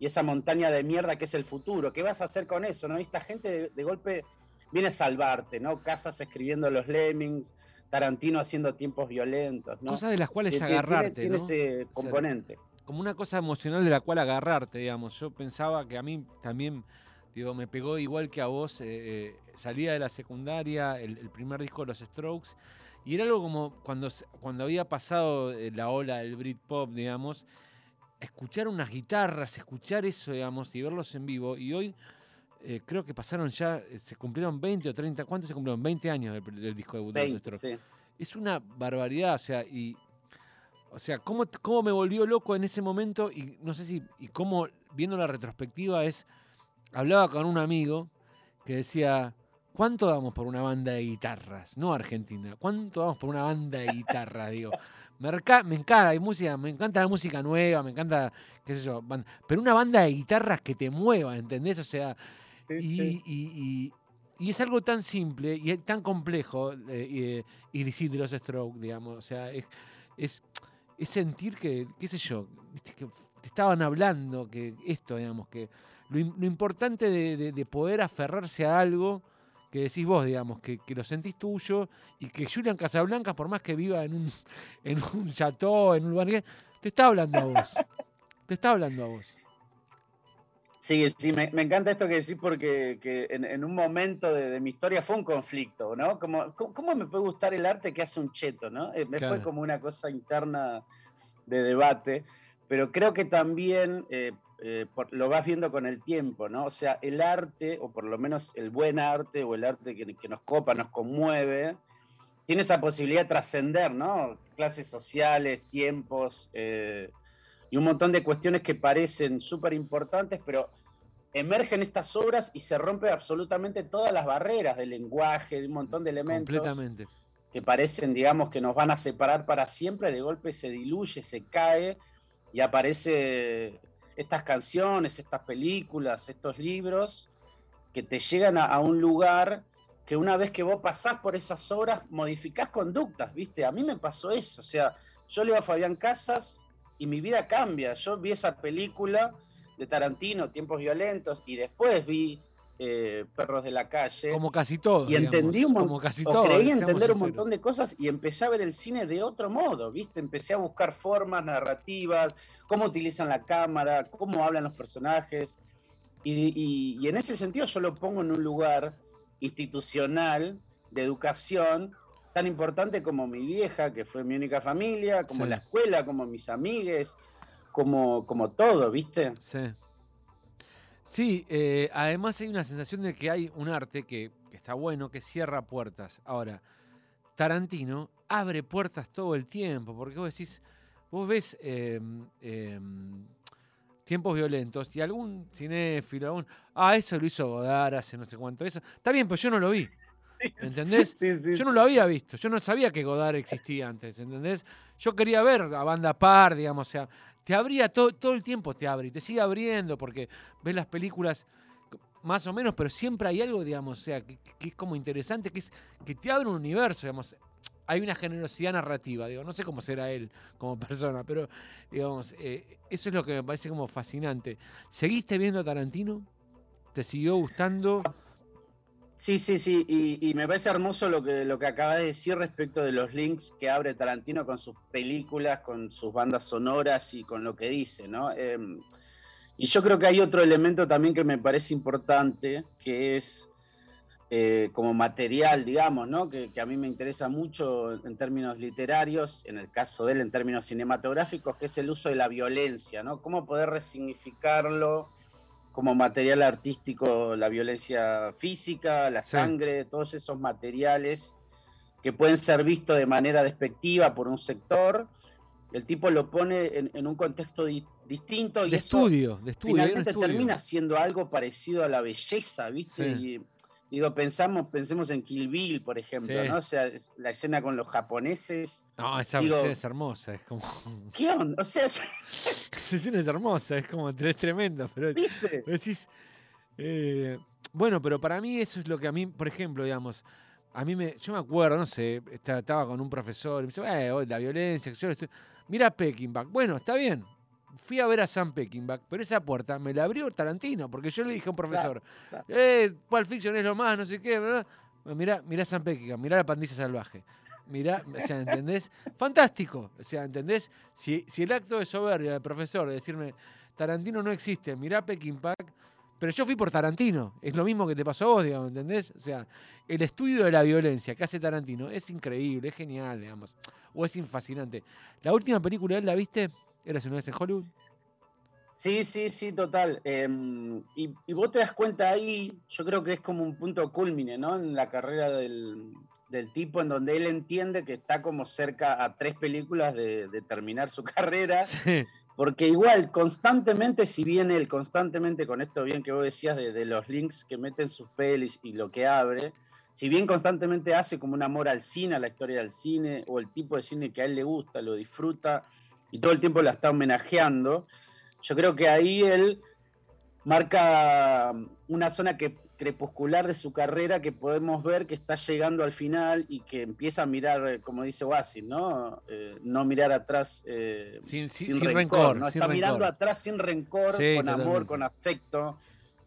y esa montaña de mierda que es el futuro. ¿Qué vas a hacer con eso? ¿no? Y esta gente de, de golpe viene a salvarte, ¿no? Casas escribiendo los Lemmings, Tarantino haciendo tiempos violentos, ¿no? Cosas de las cuales agarrarte, tiene, ¿no? ese componente. como una cosa emocional de la cual agarrarte, digamos. Yo pensaba que a mí también, digo, me pegó igual que a vos, eh, eh, salía de la secundaria, el, el primer disco de los Strokes, y era algo como cuando, cuando había pasado eh, la ola del Britpop, digamos, escuchar unas guitarras, escuchar eso, digamos, y verlos en vivo, y hoy... eh, creo que pasaron ya, se cumplieron 20 o 30, ¿cuántos se cumplieron? 20 años del, del disco debut de los 20, Strokes sí. es una barbaridad, o sea, y o sea, cómo, cómo me volvió loco en ese momento y no sé si y cómo viendo la retrospectiva es hablaba con un amigo que decía, ¿cuánto damos por una banda de guitarras? No Argentina, ¿cuánto damos por una banda de guitarras? Digo, me, me encanta, hay música, me encanta la música nueva, me encanta, qué sé yo, pero una banda de guitarras que te mueva, ¿entendés? O sea, Sí, y, sí. y- y- y es algo tan simple y tan complejo eh, y, y decir de los stroke, digamos. O sea, es, es, es sentir que, qué sé yo, que te estaban hablando, que esto, digamos, que lo, im- lo importante de, de- de poder aferrarse a algo que decís vos, digamos, que, que lo sentís tuyo y que Julian Casablancas, por más que viva en un, (laughs) en un chateau, en un lugar que, te está hablando a vos. Te está hablando a vos. Sí, sí, me, me encanta esto que decís porque que en, en un momento de, de mi historia fue un conflicto, ¿no? Como, ¿cómo, me puede gustar el arte que hace un cheto, ¿no? Eh, me fue como una cosa interna de debate, pero creo que también eh, eh, por- lo vas viendo con el tiempo, ¿no? O sea, el arte, o por lo menos el buen arte, o el arte que, que nos copa, nos conmueve, tiene esa posibilidad de trascender, ¿no? Clases sociales, tiempos, eh, y un montón de cuestiones que parecen súper importantes, pero emergen estas obras y se rompen absolutamente todas las barreras del lenguaje, de un montón de elementos Completamente. que parecen, digamos, que nos van a separar para siempre, de golpe se diluye, se cae y aparece estas canciones, estas películas, estos libros que te llegan a, un lugar que una vez que vos pasás por esas obras modificás conductas, ¿viste? A mí me pasó eso, o sea, yo leo a Fabián Casas y mi vida cambia. Yo vi esa película de Tarantino, Tiempos Violentos, y después vi eh, Perros de la Calle. Como casi todo. Y entendí un como montón, casi creí entender un montón de cosas y empecé a ver el cine de otro modo, ¿viste? Empecé a buscar formas narrativas, cómo utilizan la cámara, cómo hablan los personajes. Y, y- y en ese sentido yo lo pongo en un lugar institucional de educación tan importante como mi vieja, que fue mi única familia, como Sí. la escuela, como mis amigues, como, como todo, ¿viste? Sí. Sí, eh, además hay una sensación de que hay un arte que, que está bueno, que cierra puertas. Ahora, Tarantino abre puertas todo el tiempo, porque vos decís, vos ves eh, eh, tiempos violentos y algún cinéfilo, algún, ah, eso lo hizo Godard hace no sé cuánto, eso. Está bien, pero yo no lo vi. (laughs) ¿Entendés? Sí, sí, Yo no lo había visto, yo no sabía que Godard existía antes, ¿entendés? Yo quería ver a banda par, digamos, o sea, te abría todo, todo el tiempo, te abre y te sigue abriendo porque ves las películas más o menos, pero siempre hay algo, digamos, o sea, que, es como interesante, que que te abre un universo, digamos. Hay una generosidad narrativa, digo, no sé cómo será él como (laughs) persona, pero digamos, eh, eso es lo que me parece como fascinante. ¿Seguiste viendo a Tarantino? ¿Te siguió gustando? Sí, sí, sí, y, me parece hermoso lo que, lo que acabas de decir respecto de los links que abre Tarantino con sus películas, con sus bandas sonoras y con lo que dice, ¿no? Em, y yo creo que hay otro elemento también que me parece importante, que es eh, como material, digamos, ¿no? Que, que a mí me interesa mucho en términos literarios, en el caso de él en términos cinematográficos, que es el uso de la violencia, ¿no? Cómo poder resignificarlo como material artístico la violencia física, la Sí. sangre, todos esos materiales que pueden ser vistos de manera despectiva por un sector. El tipo lo pone en, en un contexto di- distinto y De eso estudio, de estudio. finalmente estudio. termina siendo algo parecido a la belleza, ¿viste? Sí. Y, Digo, pensamos, pensemos en Kill Bill, por ejemplo, Sí. ¿no? O sea, la escena con los japoneses. No, esa Digo- escena es hermosa, es como. (laughs) ¿Qué onda? O sea, Esa escena es hermosa, es como es tremenda, pero ¿viste? decís. eh, bueno, pero para mí eso es lo que a mí, por ejemplo, digamos, a mí me. Yo me acuerdo, no sé, esta- estaba con un profesor y me dice, "Eh, la violencia, que yo estoy. Mira Peckinpah. Bueno, está bien. Fui a ver a Sam Peckinpah, pero esa puerta me la abrió Tarantino, porque yo le dije a un profesor, claro. eh, Pulp Fiction es lo más, no sé qué, ¿verdad? Mirá, mirá Sam Peckinpah, mirá la pandilla salvaje. Mirá, o sea, ¿entendés? Fantástico. O sea, ¿entendés? Si, si el acto de soberbia del profesor de decirme, Tarantino no existe, mirá Peckinpah, pero yo fui por Tarantino. Es lo mismo que te pasó a vos, digamos, ¿entendés? O sea, el estudio de la violencia que hace Tarantino es increíble, es genial, digamos. O es fascinante. La última película de él, ¿la viste? ¿Eras una vez en Hollywood? Sí, sí, sí, total. Em, y, y vos te das cuenta ahí, yo creo que es como un punto culmine, ¿no? En la carrera del, del tipo, en donde él entiende que está como cerca a tres películas de, de terminar su (laughs) carrera, Sí. porque igual, constantemente, si bien él constantemente, con esto bien que vos decías de, de los links que mete en sus pelis y lo que abre, si bien constantemente hace como un amor al cine, a la historia del cine, o el tipo de cine que a él le gusta, lo disfruta, y todo el tiempo la está homenajeando, yo creo que ahí él marca una zona que, crepuscular de su carrera que podemos ver que está llegando al final y que empieza a mirar, eh, como dice Oasis, ¿no? Eh, no mirar atrás eh, Sin, sin- rencor, rencor. ¿no? sin Está mirando atrás sin rencor, Sí, con amor, con afecto,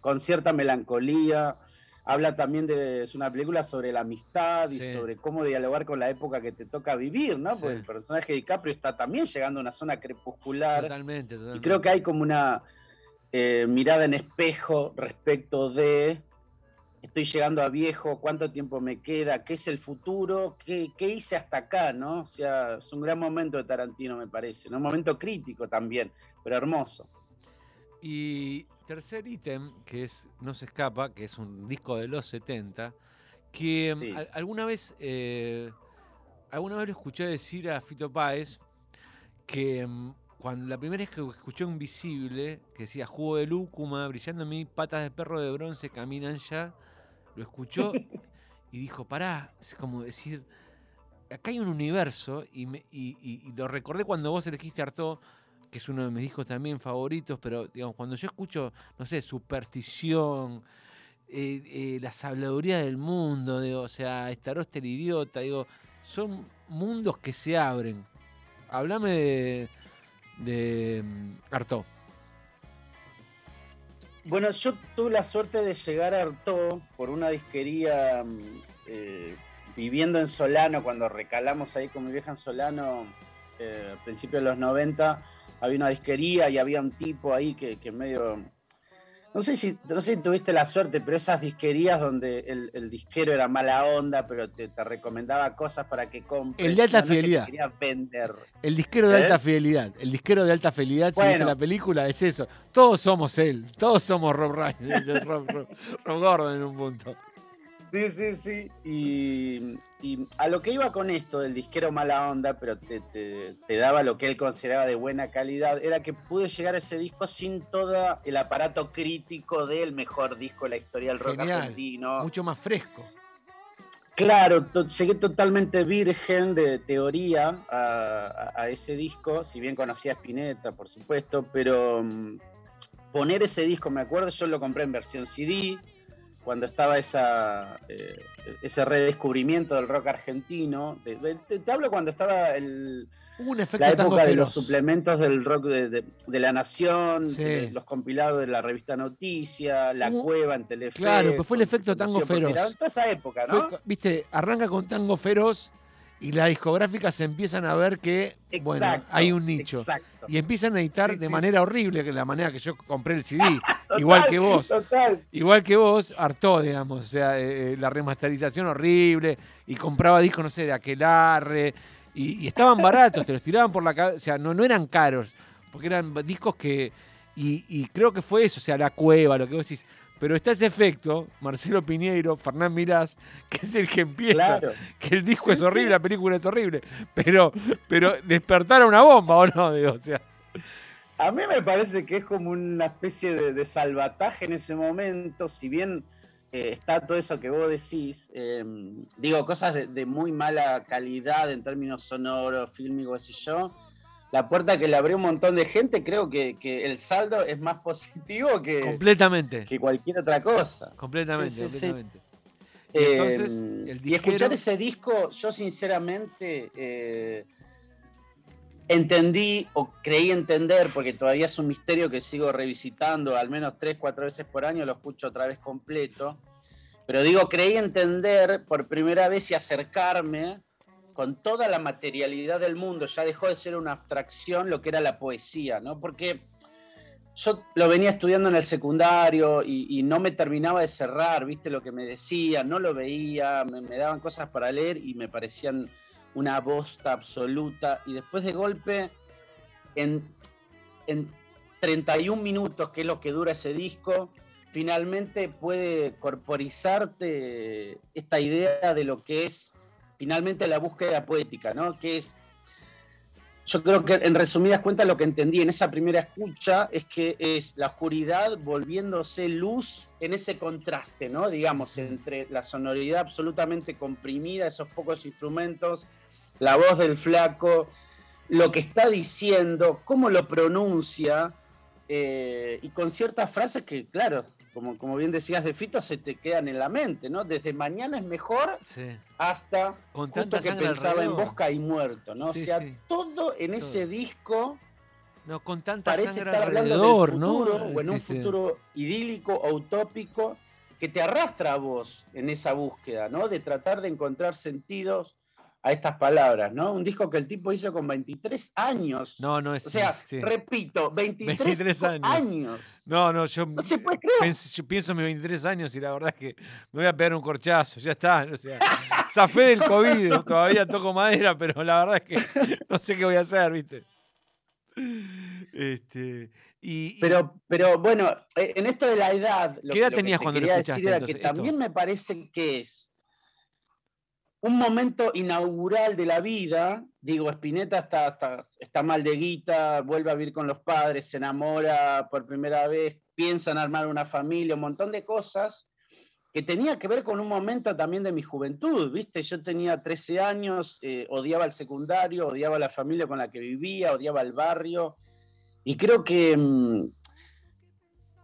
con cierta melancolía. Habla también de, es una película sobre la amistad y Sí. sobre cómo dialogar con la época que te toca vivir, ¿no? Porque Sí. el personaje de DiCaprio está también llegando a una zona crepuscular. Totalmente, Y totalmente. creo que hay como una eh, mirada en espejo respecto de estoy llegando a viejo, cuánto tiempo me queda, qué es el futuro, qué, qué hice hasta acá, ¿no? O sea, es un gran momento de Tarantino, me parece, ¿no? Un momento crítico también, pero hermoso. Y tercer ítem, que es No se escapa, que es un disco de los 70, que Sí. al- alguna vez eh, alguna vez lo escuché decir a Fito Páez que mm, cuando la primera vez que escuchó Invisible, que decía jugo de lúcuma, brillando en mí, patas de perro de bronce caminan ya, lo escuchó (laughs) y dijo, pará, es como decir, acá hay un universo y, me- y- y- y lo recordé cuando vos elegiste Artaud, que es uno de mis discos también favoritos, pero digamos, cuando yo escucho, no sé, Superstición, eh, eh, La Sabladuría del Mundo, digo, o sea, Staroste el Idiota, digo, son mundos que se abren. Háblame de, de mm. Bueno, yo tuve la suerte de llegar a Artaud por una disquería mm, eh, viviendo en Solano, cuando recalamos ahí con mi vieja en Solano, eh, principios de los 90, había una disquería y había un tipo ahí que, que medio... No sé, si, no sé si tuviste la suerte, pero esas disquerías donde el, el disquero era mala onda, pero te, te recomendaba cosas para que compres. El de alta no, que te fidelidad. quería vender. El disquero de ¿Eh? alta fidelidad. El disquero de alta fidelidad, si viste Bueno. la película, es eso. Todos somos él. Todos somos Rob Reiner, (laughs) Rob, Rob- Rob Gordon en un punto. Sí, sí, sí. Y, y a lo que iba con esto del disquero mala onda, pero te, te- te daba lo que él consideraba de buena calidad, era que pude llegar a ese disco sin todo el aparato crítico del mejor disco de la historia del rock Genial. argentino. Mucho más fresco. Claro, to- llegué totalmente virgen de teoría a, a- a ese disco, si bien conocía a Spinetta, por supuesto, pero mm, poner ese disco, me acuerdo, yo lo compré en versión CD, cuando estaba esa, eh, ese redescubrimiento del rock argentino. de- de- te, te hablo cuando estaba el, un la época de los suplementos del rock de, de- La Nación, Sí. los compilados de la revista Noticia, La Cueva en Telefe. Claro, pues fue el efecto tango feroz. Toda esa época, ¿no? Fue- Viste, arranca con tango feroz y las discográficas empiezan a ver que, bueno, hay un nicho. Exacto. Y empiezan a editar Sí, de sí, manera horrible, que la manera que yo compré el CD. Total, (laughs) igual que vos. Total. Igual que vos, hartó, digamos, o sea, eh, eh, la remasterización horrible, y compraba discos, no sé, de aquelarre, y, y estaban baratos, te los tiraban por la cabeza, o sea, no, no eran caros, porque eran discos que, y, y creo que fue eso, o sea, la cueva, lo que vos decís, pero está ese efecto, Marcelo Piñeiro, Fernán Mirás, que es el que empieza, Claro. que el disco es horrible, la película es horrible, pero, pero despertaron una bomba, ¿o no? Digo, o sea, A mí me parece que es como una especie de, de salvataje en ese momento, si bien eh, está todo eso que vos decís, eh, digo, cosas de, de muy mala calidad en términos sonoros, fílmicos, y yo, la puerta que le abrió un montón de gente, creo que, que el saldo es más (laughs) positivo que, Completamente. que cualquier otra cosa. Completamente, Sí, sí, sí. completamente. Y entonces, Eh, el y escuchar ese disco, yo sinceramente eh, entendí o creí entender, porque todavía es un misterio que sigo revisitando, al menos tres, cuatro veces por año lo escucho otra vez completo. Pero digo, creí entender por primera vez y acercarme con toda la materialidad del mundo, ya dejó de ser una abstracción lo que era la poesía, ¿no? Porque yo lo venía estudiando en el secundario y, no me terminaba de cerrar, viste lo que me decían, no lo veía, me, me daban cosas para leer y me parecían una bosta absoluta. Y después de golpe, en, en 31 minutos, que es lo que dura ese disco, finalmente puede corporizarte esta idea de lo que es finalmente la búsqueda poética, ¿no? Que es yo creo que en resumidas cuentas lo que entendí en esa primera escucha es que es la oscuridad volviéndose luz en ese contraste, ¿no? Digamos, entre la sonoridad absolutamente comprimida, esos pocos instrumentos, la voz del flaco, lo que está diciendo, cómo lo pronuncia, eh, y con ciertas frases que, claro, como, como bien decías de Fito, se te quedan en la mente, ¿no? Desde mañana es mejor Sí. hasta Con justo que pensaba en. Bosca y muerto, ¿no? Sí, o sea, sí. todo en ese disco No, con tanta parece sangre estar hablando alrededor, del ¿no? futuro, o en un futuro idílico o utópico que te arrastra a vos en esa búsqueda, ¿no? De tratar de encontrar sentidos a estas palabras, ¿no? Un disco que el tipo hizo con 23 años. No, no es. o sea, sí. repito, 23, 23 años. años. No, no, yo, No se puede creer. pens- yo pienso en mis 23 años y la verdad es que me voy a pegar un corchazo, ya está. O sea, zafé del COVID, todavía toco madera, pero la verdad es que (laughs) no sé qué voy a hacer, ¿viste? Este, y, y- Pero, pero bueno, eh, en esto de la edad, lo, ¿Qué edad lo que tenías te cuando lo quería decir era entonces, que esto? también me parece que es un momento inaugural de la vida. Digo, Spinetta está, está, está mal de guita, vuelve a vivir con los padres, se enamora por primera vez, piensa en armar una familia, un montón de cosas que tenía que ver con un momento también de mi juventud, ¿viste? Yo tenía 13 años, eh, odiaba el secundario, odiaba la familia con la que vivía, odiaba el barrio, y creo que mm,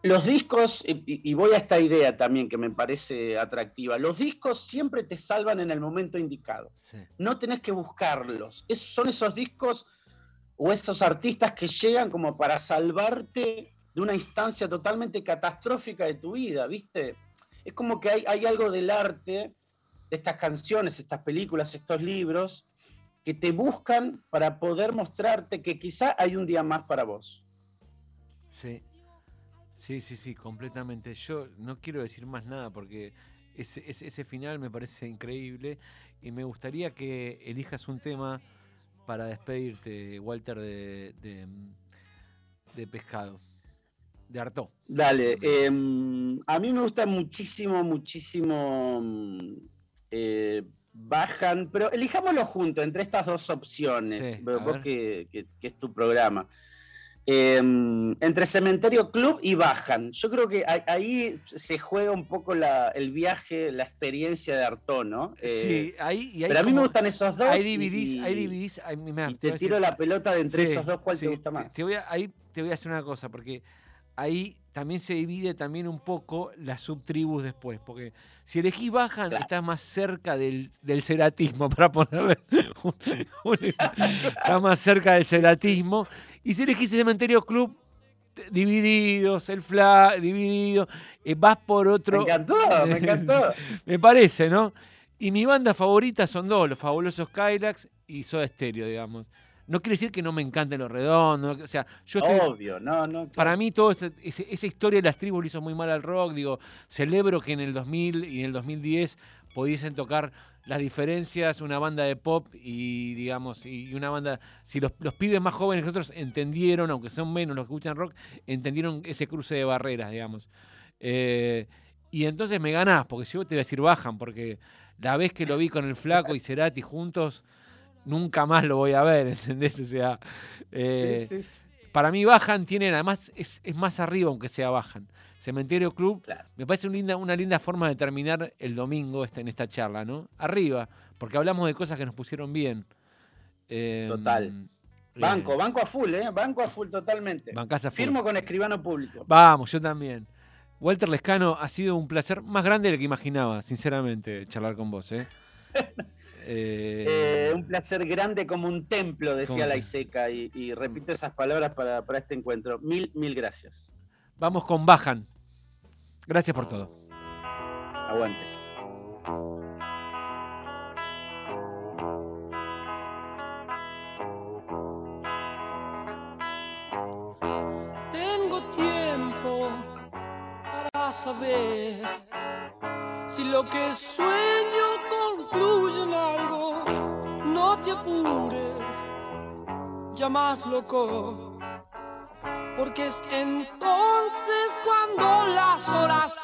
los discos, y, voy a esta idea también que me parece atractiva, los discos siempre te salvan en el momento indicado, sí, no tenés que buscarlos, Es- son esos discos o esos artistas que llegan como para salvarte de una instancia totalmente catastrófica de tu vida, ¿viste? Es como que hay, hay algo del arte, de estas canciones, estas películas, estos libros, que te buscan para poder mostrarte que quizá hay un día más para vos. sí. Sí, sí, sí, completamente. Yo no quiero decir más nada porque ese, ese, ese final me parece increíble y me gustaría que elijas un tema para despedirte, Walter, de, de, de pescado, de Artó. Dale, em, a mí me gusta muchísimo, muchísimo eh, Bajan, pero elijámoslo juntos entre estas dos opciones, Sí, vos que, que- que es tu programa. Em, entre Cementerio Club y Bajan. Yo creo que ahí, ahí se juega un poco la- el viaje, la experiencia de Artó, ¿no? Eh, sí, ahí y ahí pero a mí me gustan esos dos. Y- dividís, y, hay dividís, mirá, y te tiro decir- la pelota de entre Sí, esos dos, ¿cuál sí, te gusta más? Te voy a, ahí te voy a hacer una cosa, porque ahí también se divide también un poco las subtribus después, porque si elegís Bajan, Claro. estás más cerca del, del ceratismo, (laughs) para ponerle un- un- estás más cerca del ceratismo, y si elegís Cementerio Club, divididos, el fla, dividido, eh, vas por Me otro... encantó, me encantó. (laughs) Me parece, ¿no? Y mi banda favorita son dos, los fabulosos Kylax y Soda Stereo, digamos. No quiere decir que no me encanten los redondos, o sea, yo estoy, Obvio, no, no. para mí todo ese- ese- esa historia de las tribus le hizo muy mal al rock, digo, celebro que en el 2000 y en el 2010 pudiesen tocar las diferencias, una banda de pop y digamos, y una banda, si los, los pibes más jóvenes que nosotros entendieron, aunque son menos los que escuchan rock, entendieron ese cruce de barreras, digamos. Eh, y entonces me ganás, porque si yo te voy a decir bajan, porque la vez que lo vi con el flaco y Cerati juntos, nunca más lo voy a ver, (laughs) ¿entendés? O sea, eh, Sí, sí, sí. Para mí bajan, tienen, además es, es más arriba aunque sea bajan. Cementerio Club, me parece una linda, una linda forma de terminar el domingo este, en esta charla, ¿no? Arriba, porque hablamos de cosas que nos pusieron bien. Em, Total. Banco, eh, banco a full, ¿eh? Banco a full totalmente. A full. Firmo con escribano público. Vamos, yo también. Walter Lescano, ha sido un placer más grande de lo que imaginaba, sinceramente, charlar con vos. ¿eh? (laughs) Eh, un placer grande como un templo, decía la Iseca, y, y repito esas palabras para, para este encuentro. Mil, mil gracias. Vamos con Bajan. Gracias por todo. Aguante. Tengo tiempo para saber si lo que sueño algo. No te apures, ya más loco, porque es entonces cuando las horas